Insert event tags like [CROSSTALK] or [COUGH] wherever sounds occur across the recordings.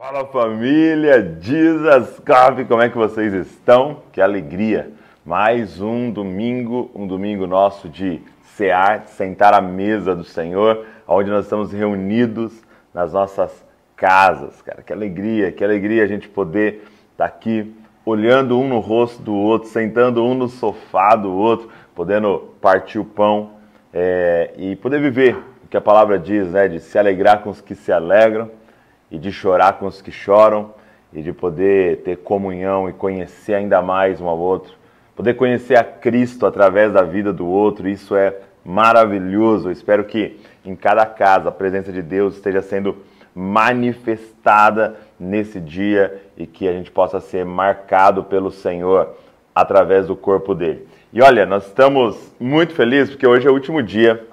Fala família, Jesus Coffee, como é que vocês estão? Que alegria! Mais um domingo, um domingo nosso de cear, de sentar à mesa do Senhor, onde nós estamos reunidos nas nossas casas, cara. Que alegria, que alegria a gente poder estar aqui olhando um no rosto do outro, sentando um no sofá do outro, podendo partir o pão é, e poder viver o que a palavra diz, né? De se alegrar com os que se alegram e de chorar com os que choram e de poder ter comunhão e conhecer ainda mais um ao outro, poder conhecer a Cristo através da vida do outro, isso é maravilhoso. Eu espero que em cada casa a presença de Deus esteja sendo manifestada nesse dia e que a gente possa ser marcado pelo Senhor através do corpo dele. E olha, nós estamos muito felizes porque hoje é o último dia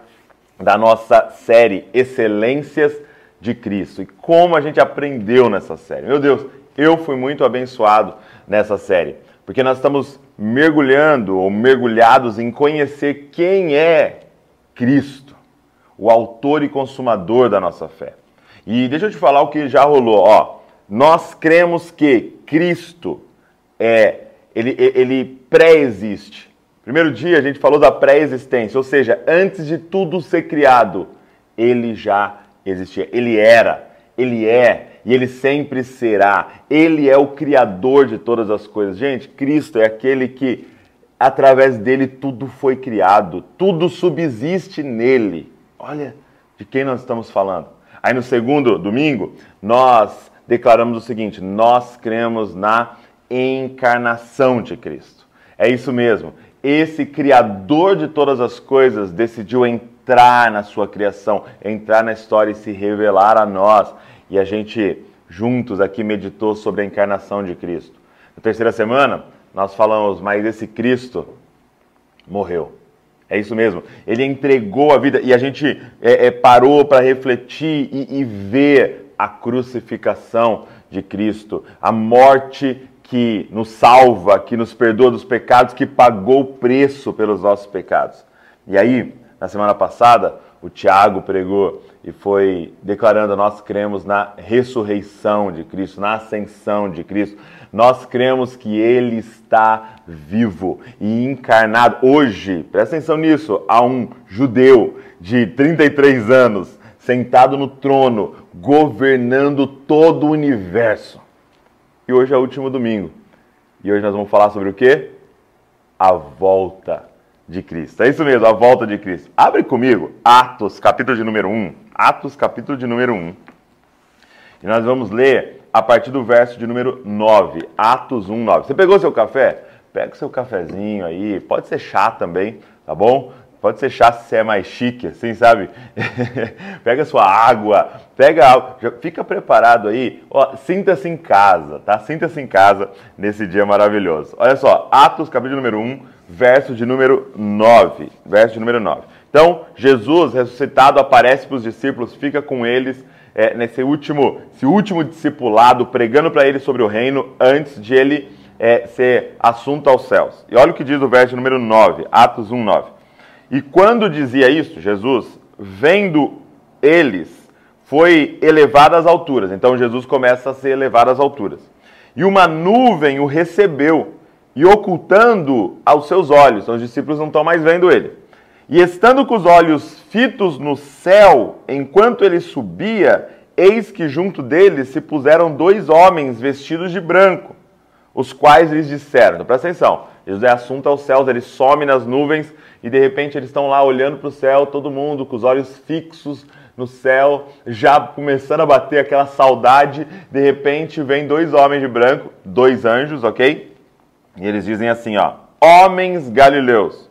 da nossa série Excelências de Cristo. E como a gente aprendeu nessa série. Meu Deus, eu fui muito abençoado nessa série, porque nós estamos mergulhando ou mergulhados em conhecer quem é Cristo, o autor e consumador da nossa fé. E deixa eu te falar o que já rolou, ó. Nós cremos que Cristo é ele, ele pré-existe. Primeiro dia a gente falou da pré-existência, ou seja, antes de tudo ser criado, ele já existia. Ele era, ele é e ele sempre será. Ele é o criador de todas as coisas. Gente, Cristo é aquele que através dele tudo foi criado, tudo subsiste nele. Olha de quem nós estamos falando. Aí no segundo domingo, nós declaramos o seguinte: nós cremos na encarnação de Cristo. É isso mesmo. Esse criador de todas as coisas decidiu entrar entrar na sua criação, entrar na história e se revelar a nós. E a gente juntos aqui meditou sobre a encarnação de Cristo. Na terceira semana, nós falamos, mas esse Cristo morreu. É isso mesmo. Ele entregou a vida e a gente é, é, parou para refletir e, e ver a crucificação de Cristo, a morte que nos salva, que nos perdoa dos pecados, que pagou o preço pelos nossos pecados. E aí, na semana passada, o Tiago pregou e foi declarando: nós cremos na ressurreição de Cristo, na ascensão de Cristo. Nós cremos que Ele está vivo e encarnado. Hoje, presta atenção nisso, há um judeu de 33 anos sentado no trono, governando todo o universo. E hoje é o último domingo. E hoje nós vamos falar sobre o que? A volta de Cristo. É isso mesmo, a volta de Cristo. Abre comigo Atos, capítulo de número 1. Atos, capítulo de número 1. E nós vamos ler a partir do verso de número 9. Atos 1, 9. Você pegou seu café? Pega o seu cafezinho aí. Pode ser chá também, tá bom? Pode ser chá se é mais chique, assim, sabe? [LAUGHS] pega sua água, pega já fica preparado aí. Sinta-se em casa, tá? Sinta-se em casa nesse dia maravilhoso. Olha só, Atos, capítulo número 1, verso de número 9. Verso de número 9. Então, Jesus ressuscitado aparece para os discípulos, fica com eles é, nesse último, esse último discipulado, pregando para eles sobre o reino antes de ele é, ser assunto aos céus. E olha o que diz o verso número 9, Atos 1, 9. E quando dizia isso, Jesus, vendo eles, foi elevado às alturas. Então Jesus começa a ser elevado às alturas. E uma nuvem o recebeu e ocultando aos seus olhos. Então os discípulos não estão mais vendo ele. E estando com os olhos fitos no céu, enquanto ele subia, eis que junto dele se puseram dois homens vestidos de branco, os quais lhes disseram, então, presta atenção, Jesus é assunto aos céus, ele some nas nuvens e de repente eles estão lá olhando para o céu, todo mundo com os olhos fixos no céu, já começando a bater aquela saudade. De repente vem dois homens de branco, dois anjos, ok? E eles dizem assim, ó: Homens galileus,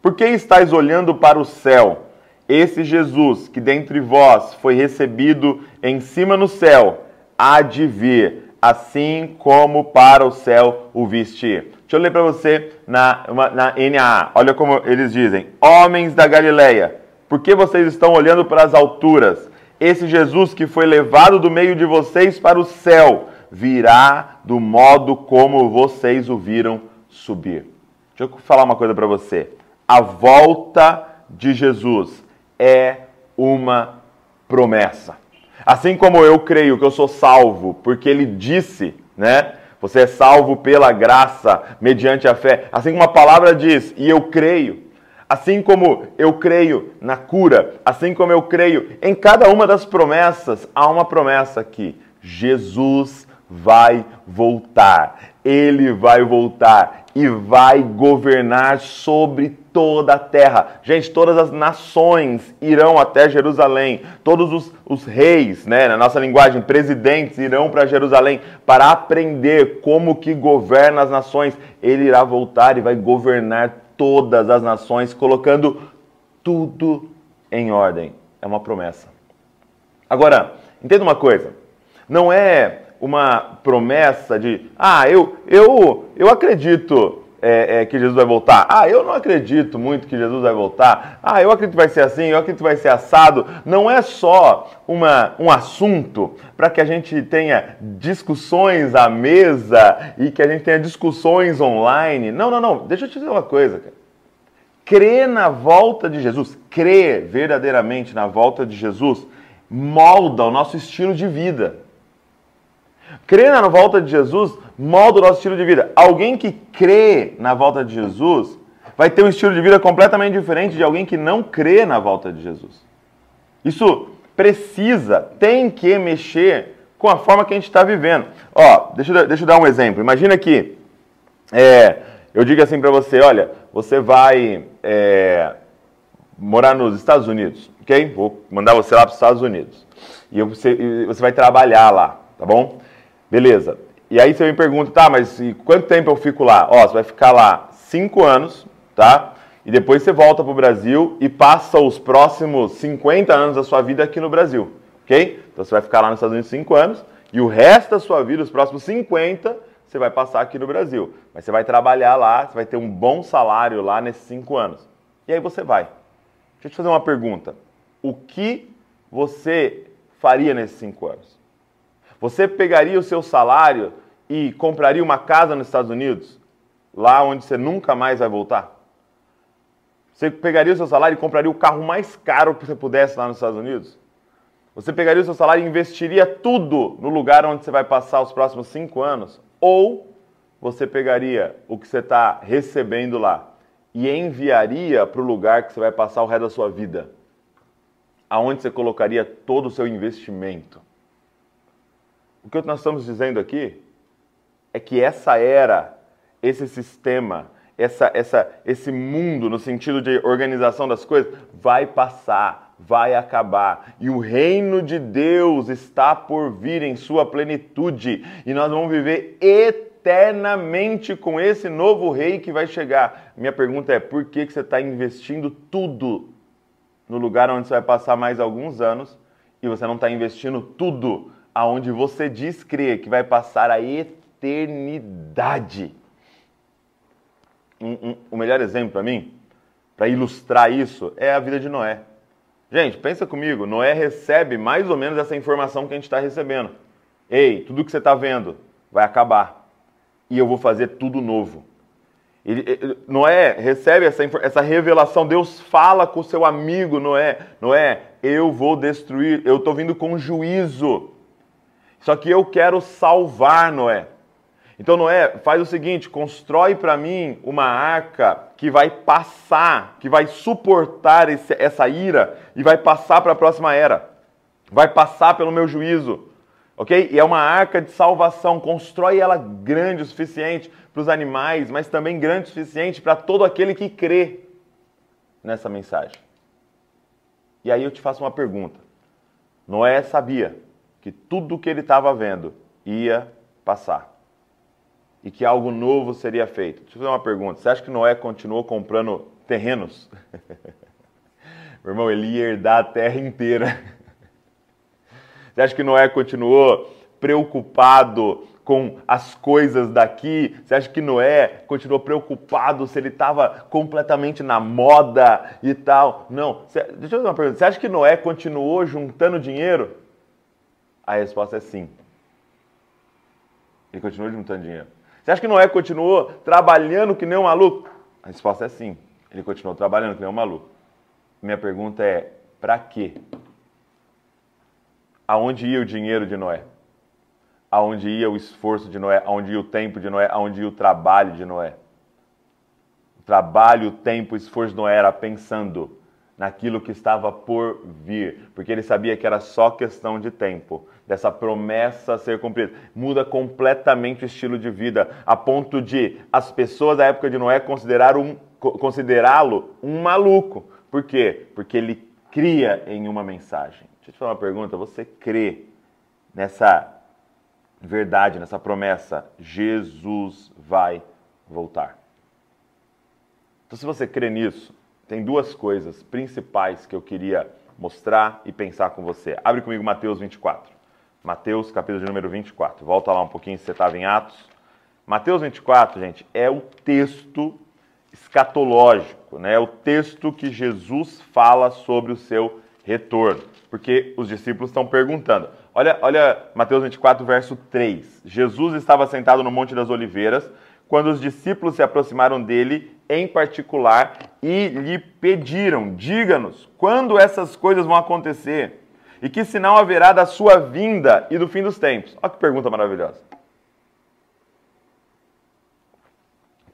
por que estáis olhando para o céu? Esse Jesus que dentre vós foi recebido em cima no céu, há de vir, assim como para o céu o viste. Deixa eu ler para você na, uma, na NAA. Olha como eles dizem: Homens da Galileia, por que vocês estão olhando para as alturas? Esse Jesus que foi levado do meio de vocês para o céu virá do modo como vocês o viram subir. Deixa eu falar uma coisa para você. A volta de Jesus é uma promessa. Assim como eu creio que eu sou salvo, porque ele disse, né? Você é salvo pela graça, mediante a fé. Assim como a palavra diz, e eu creio. Assim como eu creio na cura, assim como eu creio em cada uma das promessas, há uma promessa aqui: Jesus vai voltar. Ele vai voltar e vai governar sobre toda a terra. Gente, todas as nações irão até Jerusalém. Todos os, os reis, né, na nossa linguagem, presidentes, irão para Jerusalém para aprender como que governa as nações. Ele irá voltar e vai governar todas as nações, colocando tudo em ordem. É uma promessa. Agora, entenda uma coisa. Não é uma promessa de, ah, eu, eu, eu acredito é, é, que Jesus vai voltar. Ah, eu não acredito muito que Jesus vai voltar. Ah, eu acredito que vai ser assim, eu acredito que vai ser assado. Não é só uma, um assunto para que a gente tenha discussões à mesa e que a gente tenha discussões online. Não, não, não. Deixa eu te dizer uma coisa, cara. Crer na volta de Jesus, crer verdadeiramente na volta de Jesus, molda o nosso estilo de vida. Crer na volta de Jesus molda o nosso estilo de vida. Alguém que crê na volta de Jesus vai ter um estilo de vida completamente diferente de alguém que não crê na volta de Jesus. Isso precisa, tem que mexer com a forma que a gente está vivendo. Ó, deixa eu, deixa eu dar um exemplo. Imagina que é, eu digo assim para você, olha, você vai é, morar nos Estados Unidos, ok? Vou mandar você lá para os Estados Unidos. E você, você vai trabalhar lá, tá bom? Beleza. E aí você me pergunta, tá, mas quanto tempo eu fico lá? Ó, você vai ficar lá cinco anos, tá? E depois você volta para o Brasil e passa os próximos 50 anos da sua vida aqui no Brasil, ok? Então você vai ficar lá nos Estados Unidos cinco anos e o resto da sua vida, os próximos 50, você vai passar aqui no Brasil. Mas você vai trabalhar lá, você vai ter um bom salário lá nesses cinco anos. E aí você vai. Deixa eu te fazer uma pergunta. O que você faria nesses cinco anos? Você pegaria o seu salário e compraria uma casa nos Estados Unidos, lá onde você nunca mais vai voltar? Você pegaria o seu salário e compraria o carro mais caro que você pudesse lá nos Estados Unidos? Você pegaria o seu salário e investiria tudo no lugar onde você vai passar os próximos cinco anos? Ou você pegaria o que você está recebendo lá e enviaria para o lugar que você vai passar o resto da sua vida? Aonde você colocaria todo o seu investimento? O que nós estamos dizendo aqui é que essa era, esse sistema, essa, essa, esse mundo, no sentido de organização das coisas, vai passar, vai acabar. E o reino de Deus está por vir em sua plenitude. E nós vamos viver eternamente com esse novo rei que vai chegar. Minha pergunta é: por que, que você está investindo tudo no lugar onde você vai passar mais alguns anos e você não está investindo tudo aonde você diz crer que vai passar a eternidade. Um, um, o melhor exemplo para mim, para ilustrar isso, é a vida de Noé. Gente, pensa comigo, Noé recebe mais ou menos essa informação que a gente está recebendo. Ei, tudo que você está vendo vai acabar. E eu vou fazer tudo novo. Ele, ele, Noé recebe essa, essa revelação, Deus fala com o seu amigo Noé, Noé, eu vou destruir, eu estou vindo com juízo. Só que eu quero salvar Noé. Então Noé faz o seguinte: constrói para mim uma arca que vai passar, que vai suportar esse, essa ira e vai passar para a próxima era. Vai passar pelo meu juízo. Ok? E é uma arca de salvação. Constrói ela grande o suficiente para os animais, mas também grande o suficiente para todo aquele que crê nessa mensagem. E aí eu te faço uma pergunta. Noé sabia que tudo o que ele estava vendo ia passar e que algo novo seria feito. Deixa eu fazer uma pergunta: você acha que Noé continuou comprando terrenos? [LAUGHS] Meu irmão, ele ia herdar a terra inteira. [LAUGHS] Você acha que Noé continuou preocupado com as coisas daqui? Você acha que Noé continuou preocupado se ele estava completamente na moda e tal? Não. Deixa eu fazer uma pergunta: você acha que Noé continuou juntando dinheiro? A resposta é sim. Ele continuou juntando dinheiro. Você acha que Noé continuou trabalhando que nem um maluco? A resposta é sim. Ele continuou trabalhando que nem um maluco. Minha pergunta é: para quê? aonde ia o dinheiro de Noé? Aonde ia o esforço de Noé? Aonde ia o tempo de Noé? Aonde ia o trabalho de Noé? O trabalho, o tempo, o esforço de Noé era pensando naquilo que estava por vir, porque ele sabia que era só questão de tempo dessa promessa ser cumprida. Muda completamente o estilo de vida, a ponto de as pessoas da época de Noé um, considerá-lo um maluco. Por quê? Porque ele cria em uma mensagem. Deixa eu te falar uma pergunta: você crê nessa verdade, nessa promessa? Jesus vai voltar. Então, se você crê nisso, tem duas coisas principais que eu queria mostrar e pensar com você. Abre comigo Mateus 24. Mateus, capítulo de número 24. Volta lá um pouquinho se você estava em Atos. Mateus 24, gente, é o texto escatológico, né? É o texto que Jesus fala sobre o seu retorno. Porque os discípulos estão perguntando. Olha, olha Mateus 24, verso 3. Jesus estava sentado no Monte das Oliveiras quando os discípulos se aproximaram dele em particular e lhe pediram: Diga-nos, quando essas coisas vão acontecer? E que sinal haverá da sua vinda e do fim dos tempos? Olha que pergunta maravilhosa.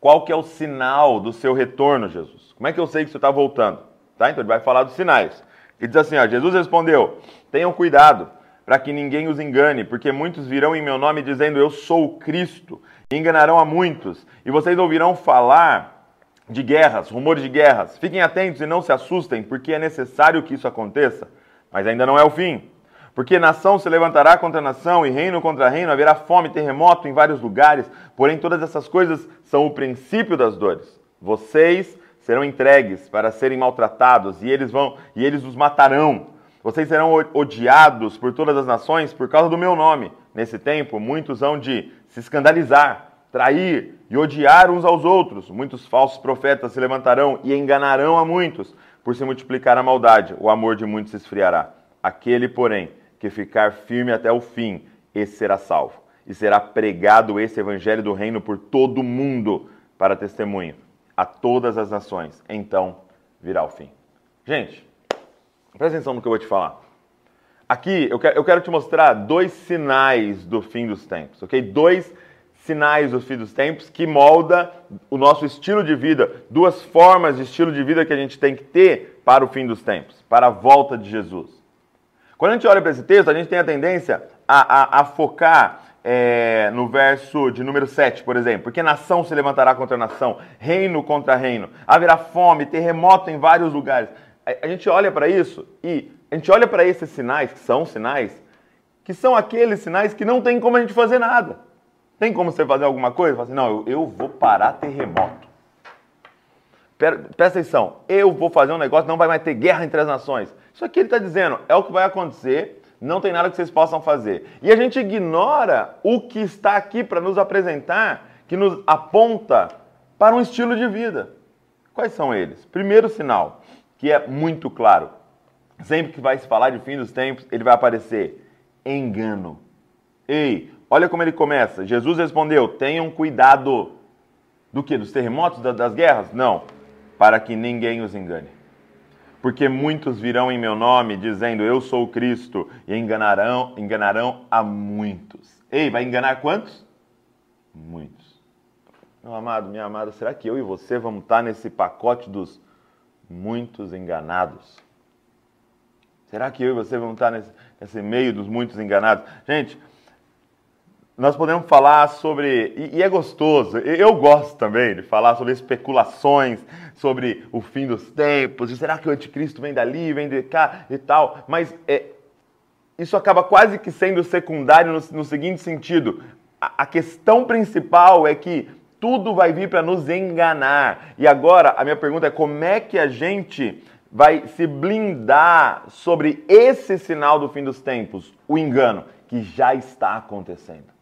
Qual que é o sinal do seu retorno, Jesus? Como é que eu sei que você está voltando? Tá? Então ele vai falar dos sinais. Ele diz assim: ó, Jesus respondeu: Tenham cuidado para que ninguém os engane, porque muitos virão em meu nome dizendo eu sou o Cristo, e enganarão a muitos. E vocês ouvirão falar de guerras, rumores de guerras. Fiquem atentos e não se assustem, porque é necessário que isso aconteça, mas ainda não é o fim. Porque nação se levantará contra nação e reino contra reino, haverá fome, terremoto em vários lugares. Porém, todas essas coisas são o princípio das dores. Vocês serão entregues para serem maltratados e eles vão e eles os matarão. Vocês serão odiados por todas as nações por causa do meu nome. Nesse tempo, muitos hão de se escandalizar, trair e odiar uns aos outros. Muitos falsos profetas se levantarão e enganarão a muitos. Por se multiplicar a maldade, o amor de muitos se esfriará. Aquele, porém, que ficar firme até o fim, esse será salvo. E será pregado esse evangelho do reino por todo o mundo para testemunho a todas as nações. Então virá o fim. Gente, presta atenção no que eu vou te falar. Aqui eu quero, te mostrar dois sinais do fim dos tempos, ok? Dois sinais do fim dos tempos que molda o nosso estilo de vida, duas formas de estilo de vida que a gente tem que ter para o fim dos tempos, para a volta de Jesus. Quando a gente olha para esse texto, a gente tem a tendência a, a, a focar é, no verso de número 7, por exemplo, porque nação se levantará contra nação, reino contra reino, haverá fome, terremoto em vários lugares. A, gente olha para isso e a gente olha para esses sinais, que são sinais, que são aqueles sinais que não tem como a gente fazer nada. Tem como você fazer alguma coisa? Fala assim, não, eu, eu vou parar terremoto. Presta atenção, eu vou fazer um negócio, não vai mais ter guerra entre as nações. Isso aqui ele está dizendo, é o que vai acontecer, não tem nada que vocês possam fazer. E a gente ignora o que está aqui para nos apresentar, que nos aponta para um estilo de vida. Quais são eles? Primeiro sinal, que é muito claro. Sempre que vai se falar de fim dos tempos, ele vai aparecer engano. Ei, olha como ele começa. Jesus respondeu: tenham cuidado. Do que? Dos terremotos, das guerras? Não. Para que ninguém os engane porque muitos virão em meu nome dizendo eu sou o Cristo e enganarão, enganarão a muitos. Ei, vai enganar quantos? Muitos. Meu amado, minha amada, será que eu e você vamos estar nesse pacote dos muitos enganados? Será que eu e você vamos estar nesse, nesse meio dos muitos enganados? Gente, nós podemos falar sobre, e, é gostoso, eu gosto também de falar sobre especulações, sobre o fim dos tempos, e será que o anticristo vem dali, vem de cá e tal, mas é, isso acaba quase que sendo secundário no, no seguinte sentido: a, a questão principal é que tudo vai vir para nos enganar. E agora a minha pergunta é: como é que a gente vai se blindar sobre esse sinal do fim dos tempos, o engano, que já está acontecendo?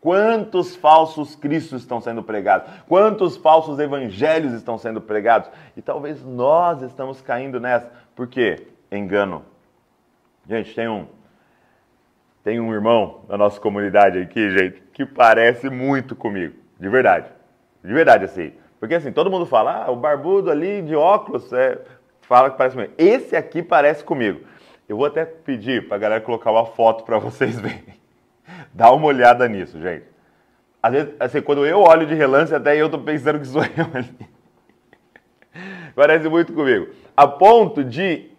Quantos falsos cristos estão sendo pregados? Quantos falsos evangelhos estão sendo pregados? E talvez nós estamos caindo nessa. Por quê? Engano. Gente, tem um tem um irmão da nossa comunidade aqui, gente, que parece muito comigo, de verdade. De verdade assim. Porque assim, todo mundo fala, ah, o barbudo ali de óculos, é, fala que parece comigo. Esse aqui parece comigo. Eu vou até pedir para a galera colocar uma foto para [LAUGHS] vocês verem. Dá uma olhada nisso, gente. Às vezes, assim, quando eu olho de relance, até eu tô pensando que sou [LAUGHS] eu ali. Parece muito comigo. A ponto de,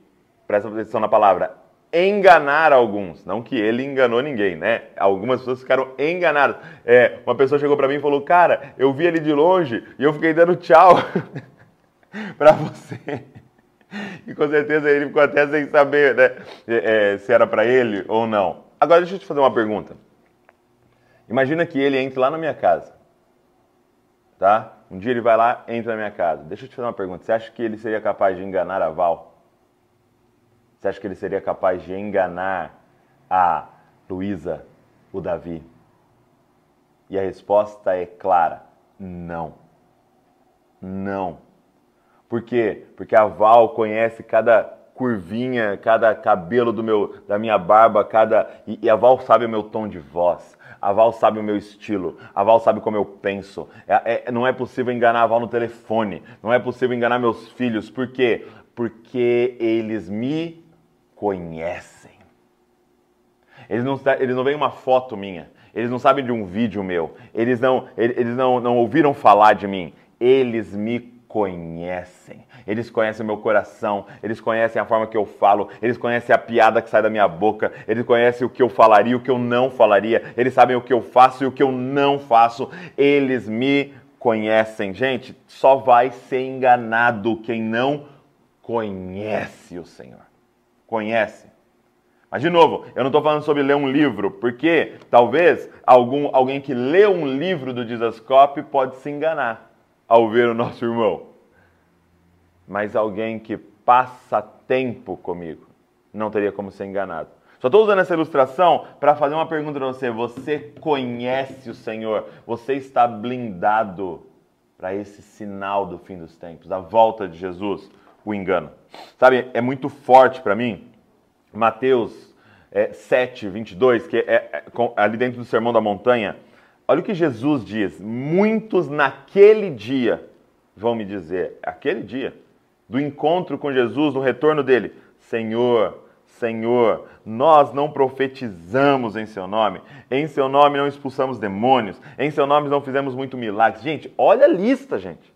presta atenção na palavra, enganar alguns. Não que ele enganou ninguém, né? Algumas pessoas ficaram enganadas. É, uma pessoa chegou para mim e falou: Cara, eu vi ele de longe e eu fiquei dando tchau [LAUGHS] para você. E com certeza ele ficou até sem saber né, é, se era para ele ou não. Agora deixa eu te fazer uma pergunta. Imagina que ele entre lá na minha casa. Tá? Um dia ele vai lá, entra na minha casa. Deixa eu te fazer uma pergunta. Você acha que ele seria capaz de enganar a Val? Você acha que ele seria capaz de enganar a Luísa, o Davi? E a resposta é clara: não. Não. Por quê? Porque a Val conhece cada curvinha, cada cabelo do meu, da minha barba, cada e, e a Val sabe o meu tom de voz. A Val sabe o meu estilo. A Val sabe como eu penso. É, é, não é possível enganar a Val no telefone. Não é possível enganar meus filhos. Por quê? Porque eles me conhecem. Eles não, eles não veem uma foto minha. Eles não sabem de um vídeo meu. Eles não, eles não, não ouviram falar de mim. Eles me conhecem. Eles conhecem meu coração, eles conhecem a forma que eu falo, eles conhecem a piada que sai da minha boca, eles conhecem o que eu falaria, o que eu não falaria, eles sabem o que eu faço e o que eu não faço. Eles me conhecem. Gente, só vai ser enganado quem não conhece o Senhor. Conhece. Mas, de novo, eu não estou falando sobre ler um livro, porque talvez algum, alguém que lê um livro do Dizascope pode se enganar ao ver o nosso irmão, mas alguém que passa tempo comigo não teria como ser enganado. Só estou usando essa ilustração para fazer uma pergunta para você. Você conhece o Senhor? Você está blindado para esse sinal do fim dos tempos, da volta de Jesus, o engano? Sabe, é muito forte para mim, Mateus é, 7, 22, que é, é, ali dentro do Sermão da Montanha, Olha o que Jesus diz: muitos naquele dia vão me dizer, aquele dia, do encontro com Jesus, no retorno dele: Senhor, Senhor, nós não profetizamos em seu nome, em seu nome não expulsamos demônios, em seu nome não fizemos muito milagres. Gente, olha a lista, gente.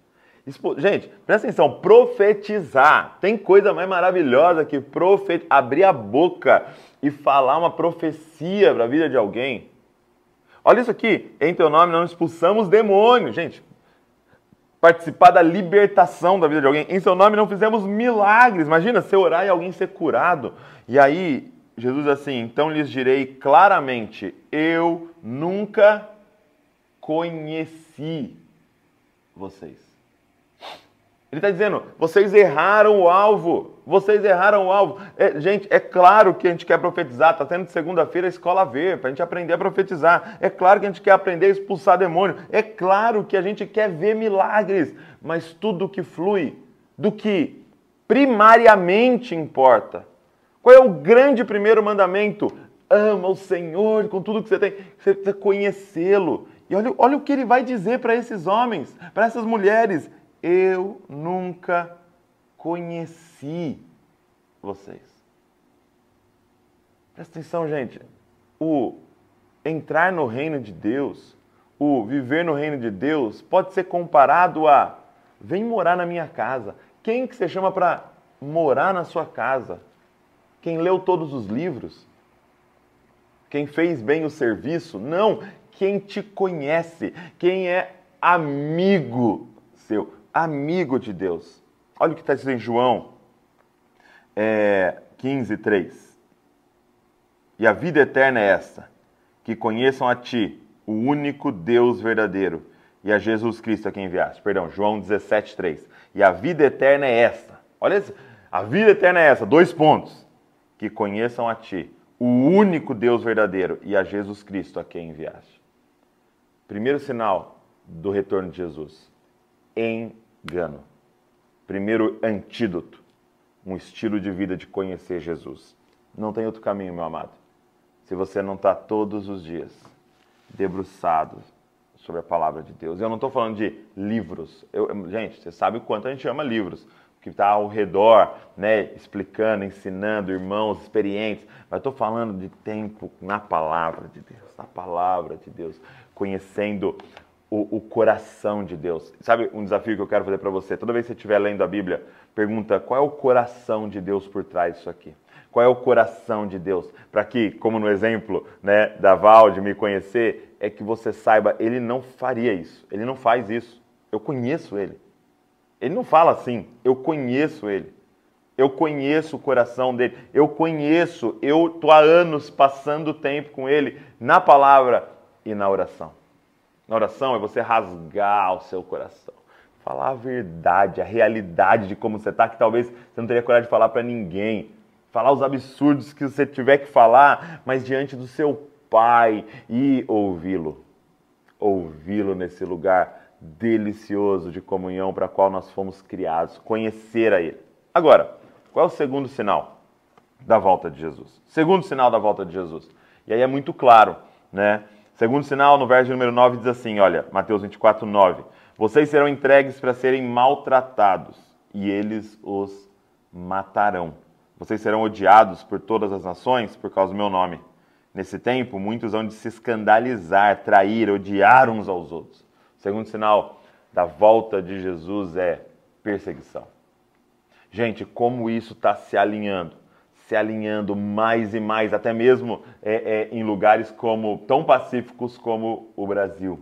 Gente, presta atenção, profetizar. Tem coisa mais maravilhosa que profet... abrir a boca e falar uma profecia para a vida de alguém. Olha isso aqui, em teu nome não expulsamos demônios. Gente, participar da libertação da vida de alguém. Em seu nome não fizemos milagres. Imagina você orar e alguém ser curado. E aí, Jesus assim, então lhes direi claramente: eu nunca conheci vocês. Ele está dizendo: vocês erraram o alvo. Vocês erraram o alvo. É, gente, é claro que a gente quer profetizar. Está tendo segunda-feira a escola ver, para a gente aprender a profetizar. É claro que a gente quer aprender a expulsar demônio. É claro que a gente quer ver milagres. Mas tudo que flui do que primariamente importa. Qual é o grande primeiro mandamento? Ama o Senhor com tudo que você tem. Você precisa conhecê-lo. E olha, olha o que ele vai dizer para esses homens, para essas mulheres eu nunca conheci vocês. Presta atenção, gente. O entrar no reino de Deus, o viver no reino de Deus, pode ser comparado a vem morar na minha casa. Quem que você chama para morar na sua casa? Quem leu todos os livros? Quem fez bem o serviço? Não, quem te conhece, quem é amigo seu amigo de Deus. Olha o que está escrito em João é, 15, 3. E a vida eterna é esta: que conheçam a Ti, o único Deus verdadeiro, e a Jesus Cristo a quem enviaste. Perdão, João 17, 3. E a vida eterna é esta. Olha isso. A vida eterna é essa. Dois pontos. Que conheçam a Ti, o único Deus verdadeiro, e a Jesus Cristo a quem enviaste. Primeiro sinal do retorno de Jesus. Em engano. Primeiro antídoto, um estilo de vida de conhecer Jesus. Não tem outro caminho, meu amado. Se você não está todos os dias debruçado sobre a palavra de Deus. Eu não estou falando de livros. Eu, gente, você sabe o quanto a gente ama livros. que está ao redor, né, explicando, ensinando, irmãos experientes, mas estou falando de tempo na palavra de Deus, na palavra de Deus, conhecendo o, o, coração de Deus. Sabe um desafio que eu quero fazer para você? Toda vez que você estiver lendo a Bíblia, pergunta qual é o coração de Deus por trás disso aqui. Qual é o coração de Deus? Para que, como no exemplo né, da Val, de me conhecer, é que você saiba, ele não faria isso. Ele não faz isso. Eu conheço ele. Ele não fala assim, eu conheço ele. Eu conheço o coração dele. Eu conheço, eu estou há anos passando tempo com ele na palavra e na oração. Na oração é você rasgar o seu coração. Falar a verdade, a realidade de como você está, que talvez você não teria coragem de falar para ninguém. Falar os absurdos que você tiver que falar, mas diante do seu pai e ouvi-lo. Ouvi-lo nesse lugar delicioso de comunhão para qual nós fomos criados, conhecer a Ele. Agora, qual é o segundo sinal da volta de Jesus? Segundo sinal da volta de Jesus. E aí é muito claro, né? Segundo sinal, no verso número 9, diz assim: olha, Mateus 24, 9. Vocês serão entregues para serem maltratados, e eles os matarão. Vocês serão odiados por todas as nações por causa do meu nome. Nesse tempo, muitos vão de se escandalizar, trair, odiar uns aos outros. Segundo sinal da volta de Jesus é perseguição. Gente, como isso está se alinhando? Se alinhando mais e mais, até mesmo é, é, em lugares como tão pacíficos como o Brasil.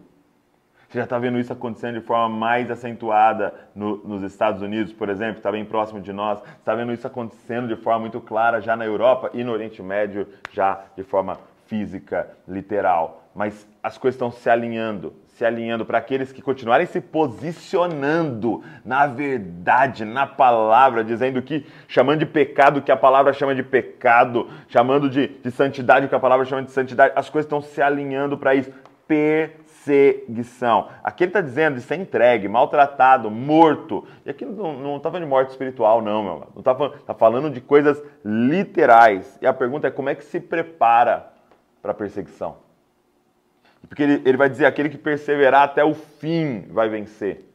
Você já está vendo isso acontecendo de forma mais acentuada no, nos Estados Unidos, por exemplo, está bem próximo de nós. Está vendo isso acontecendo de forma muito clara já na Europa e no Oriente Médio, já de forma física, literal. Mas as coisas estão se alinhando, se alinhando para aqueles que continuarem se posicionando na verdade, na palavra, dizendo que, chamando de pecado que a palavra chama de pecado, chamando de, de santidade que a palavra chama de santidade, as coisas estão se alinhando para isso. Perseguição. Aqui ele está dizendo de ser entregue, maltratado, morto. E aqui não está falando de morte espiritual, não, meu. Não está falando, tá falando de coisas literais. E a pergunta é como é que se prepara para a perseguição. Porque ele, ele vai dizer: aquele que perseverar até o fim vai vencer.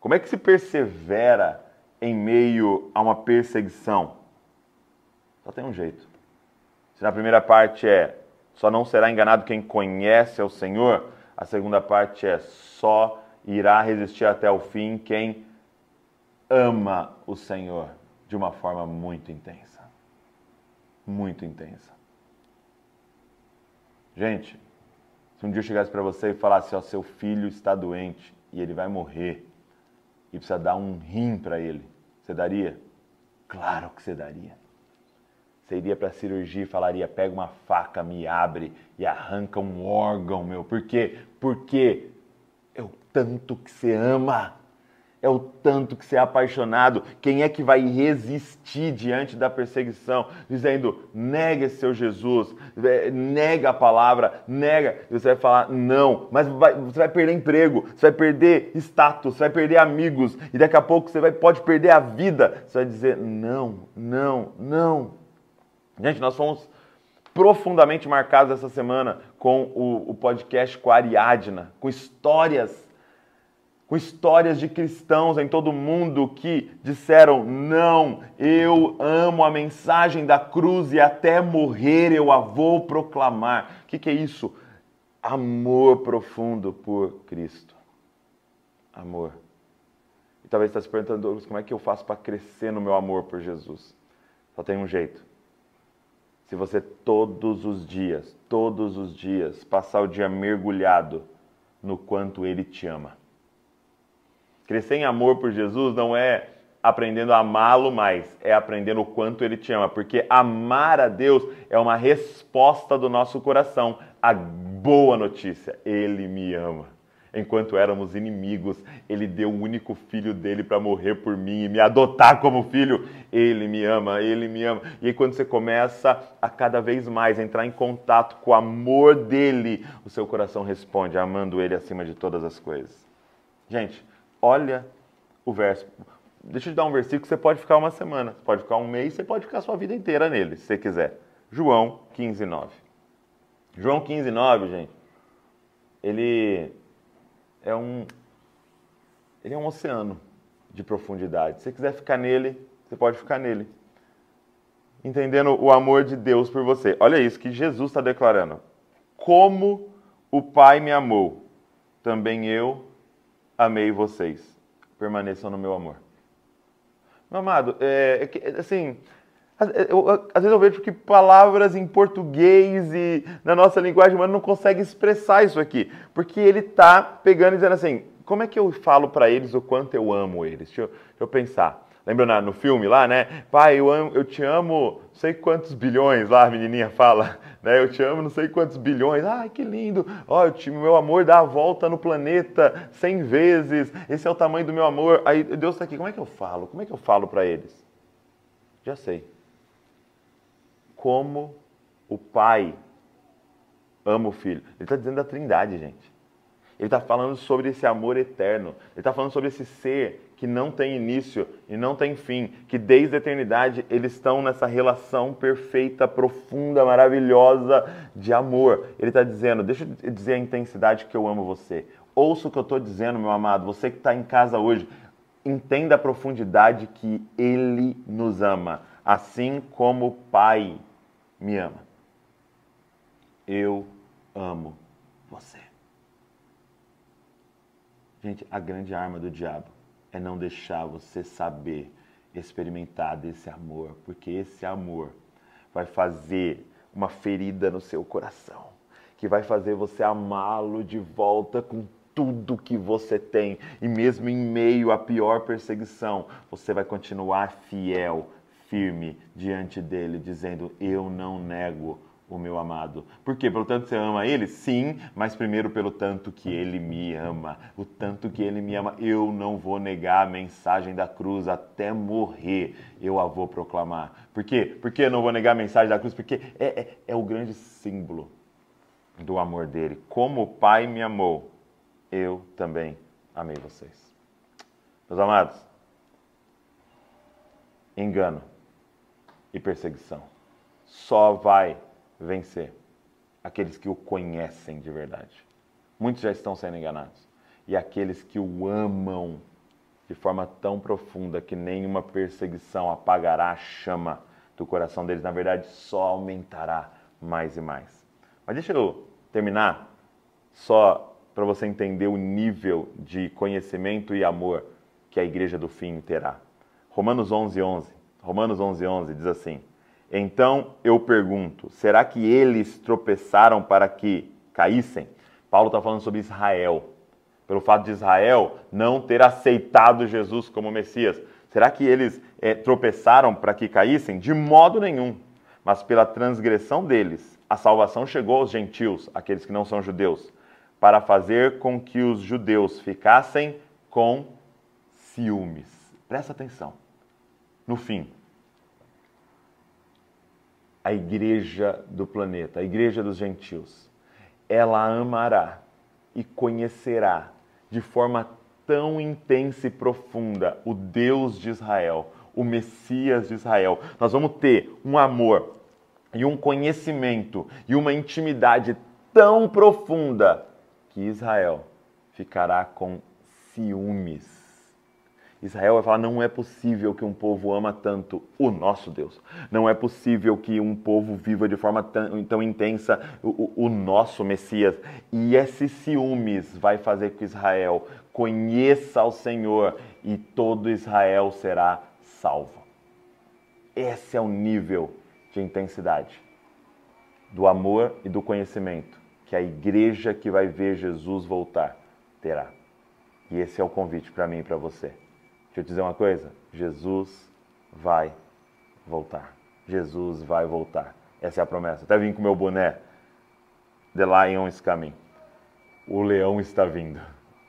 Como é que se persevera em meio a uma perseguição? Só tem um jeito. Se na primeira parte é só não será enganado quem conhece ao Senhor, a segunda parte é só irá resistir até o fim quem ama o Senhor de uma forma muito intensa. Muito intensa. Gente, se um dia eu chegasse para você e falasse, ó, seu filho está doente e ele vai morrer e precisa dar um rim para ele, você daria? Claro que você daria. Você iria para a cirurgia e falaria, pega uma faca, me abre e arranca um órgão meu. Por quê? Porque é o tanto que você ama é o tanto que você é apaixonado. Quem é que vai resistir diante da perseguição? Dizendo, nega seu Jesus, é, nega a palavra, nega. Você vai falar, não, mas vai, você vai perder emprego, você vai perder status, você vai perder amigos, e daqui a pouco você vai, pode perder a vida. Você vai dizer, não, não, não. Gente, nós fomos profundamente marcados essa semana com o, o podcast com a Ariadna, com histórias com histórias de cristãos em todo o mundo que disseram: Não, eu amo a mensagem da cruz e até morrer eu a vou proclamar. O que, que é isso? Amor profundo por Cristo. Amor. E talvez você está se perguntando, como é que eu faço para crescer no meu amor por Jesus? Só tem um jeito. Se você todos os dias, todos os dias, passar o dia mergulhado no quanto Ele te ama. Crescer em amor por Jesus não é aprendendo a amá-lo mais, é aprendendo o quanto ele te ama, porque amar a Deus é uma resposta do nosso coração. A boa notícia, ele me ama. Enquanto éramos inimigos, ele deu o único filho dele para morrer por mim e me adotar como filho. Ele me ama, ele me ama. E aí, quando você começa a cada vez mais entrar em contato com o amor dele, o seu coração responde, amando ele acima de todas as coisas. Gente, olha o verso. Deixa eu te dar um versículo que você pode ficar uma semana, você pode ficar um mês, você pode ficar sua vida inteira nele, se você quiser. João 15, 9. João 15, 9, gente, ele é um, ele é um oceano. de profundidade. Se você quiser ficar nele, você pode ficar nele. Entendendo o amor de Deus por você. Olha isso que Jesus está declarando. Como o Pai me amou, também eu amei vocês. Permaneçam no meu amor. Meu amado, é, é, assim, eu, às vezes eu vejo que palavras em português e na nossa linguagem humana não conseguem expressar isso aqui. Porque ele está pegando e dizendo assim, como é que eu falo para eles o quanto eu amo eles? Deixa eu, deixa eu pensar. Lembra na, no filme lá, né? Pai, eu, amo, eu te amo sei quantos bilhões, lá a menininha fala, [LAUGHS] né? Eu te amo não sei quantos bilhões. Ai, que lindo. Ó, meu amor dá a volta no planeta cem vezes. Esse é o tamanho do meu amor. Aí Deus está aqui. Como é que eu falo? Como é que eu falo para eles? Já sei. Como o pai ama o filho. Ele está dizendo da trindade, gente. Ele está falando sobre esse amor eterno. Ele está falando sobre esse ser que não tem início e não tem fim, que desde a eternidade eles estão nessa relação perfeita, profunda, maravilhosa de amor. Ele está dizendo: deixa eu dizer a intensidade que eu amo você. Ouça o que eu estou dizendo, meu amado. Você que está em casa hoje, entenda a profundidade que Ele nos ama, assim como o Pai me ama. Eu amo você. Gente, a grande arma do diabo é não deixar você saber, experimentar desse amor, porque esse amor vai fazer uma ferida no seu coração, que vai fazer você amá-lo de volta com tudo que você tem, e mesmo em meio à pior perseguição, você vai continuar fiel, firme diante dele, dizendo: Eu não nego o meu amado. Por quê? Pelo tanto você ama ele? Sim, mas primeiro pelo tanto que ele me ama. O tanto que ele me ama, eu não vou negar a mensagem da cruz até morrer. Eu a vou proclamar. Por quê? Porque eu não vou negar a mensagem da cruz? Porque é, é, é o grande símbolo do amor dele. Como o Pai me amou, eu também amei vocês. Meus amados, engano e perseguição só vai vencer aqueles que o conhecem de verdade. Muitos já estão sendo enganados. E aqueles que o amam de forma tão profunda que nenhuma perseguição apagará a chama do coração deles, na verdade, só aumentará mais e mais. Mas deixa eu terminar só para você entender o nível de conhecimento e amor que a igreja do fim terá. Romanos 11:11. 11, Romanos 11:11 11 diz assim: então eu pergunto: será que eles tropeçaram para que caíssem? Paulo está falando sobre Israel. Pelo fato de Israel não ter aceitado Jesus como Messias. Será que eles é, tropeçaram para que caíssem? De modo nenhum. Mas pela transgressão deles, a salvação chegou aos gentios, aqueles que não são judeus, para fazer com que os judeus ficassem com ciúmes. Presta atenção. No fim, a igreja do planeta, a igreja dos gentios, ela amará e conhecerá de forma tão intensa e profunda o Deus de Israel, o Messias de Israel. Nós vamos ter um amor e um conhecimento e uma intimidade tão profunda que Israel ficará com ciúmes Israel vai falar: não é possível que um povo ama tanto o nosso Deus. Não é possível que um povo viva de forma tão, tão intensa o, o, nosso Messias. E esse ciúmes vai fazer que Israel conheça o Senhor e todo Israel será salvo. Esse é o nível de intensidade do amor e do conhecimento que a igreja que vai ver Jesus voltar terá. E esse é o convite para mim e para você. Deixa eu te dizer uma coisa: Jesus vai voltar. Jesus vai voltar. Essa é a promessa. Até vim com meu boné. The Lion is coming. O leão está vindo.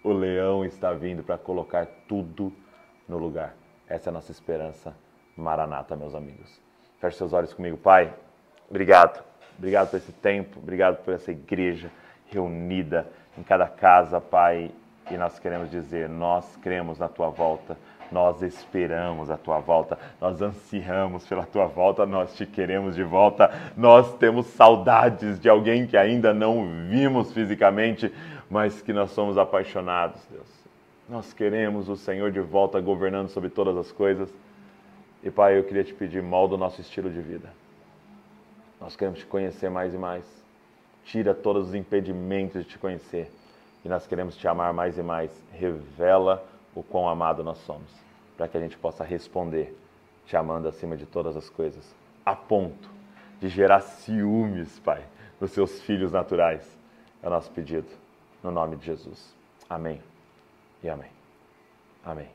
O leão está vindo para colocar tudo no lugar. Essa é a nossa esperança. Maranata, meus amigos. Feche seus olhos comigo, Pai. Obrigado. Obrigado por esse tempo. Obrigado por essa igreja reunida em cada casa, Pai. E nós queremos dizer: nós cremos na tua volta nós esperamos a tua volta, nós ansiamos pela tua volta, nós te queremos de volta, nós temos saudades de alguém que ainda não vimos fisicamente, mas que nós somos apaixonados, Deus. Nós queremos o Senhor de volta governando sobre todas as coisas. E Pai, eu queria te pedir, molda o nosso estilo de vida. Nós queremos te conhecer mais e mais. Tira todos os impedimentos de te conhecer. E nós queremos te amar mais e mais. Revela o quão amado nós somos, para que a gente possa responder te amando acima de todas as coisas, a ponto de gerar ciúmes, Pai, nos seus filhos naturais. É o nosso pedido, no nome de Jesus. Amém e amém. Amém.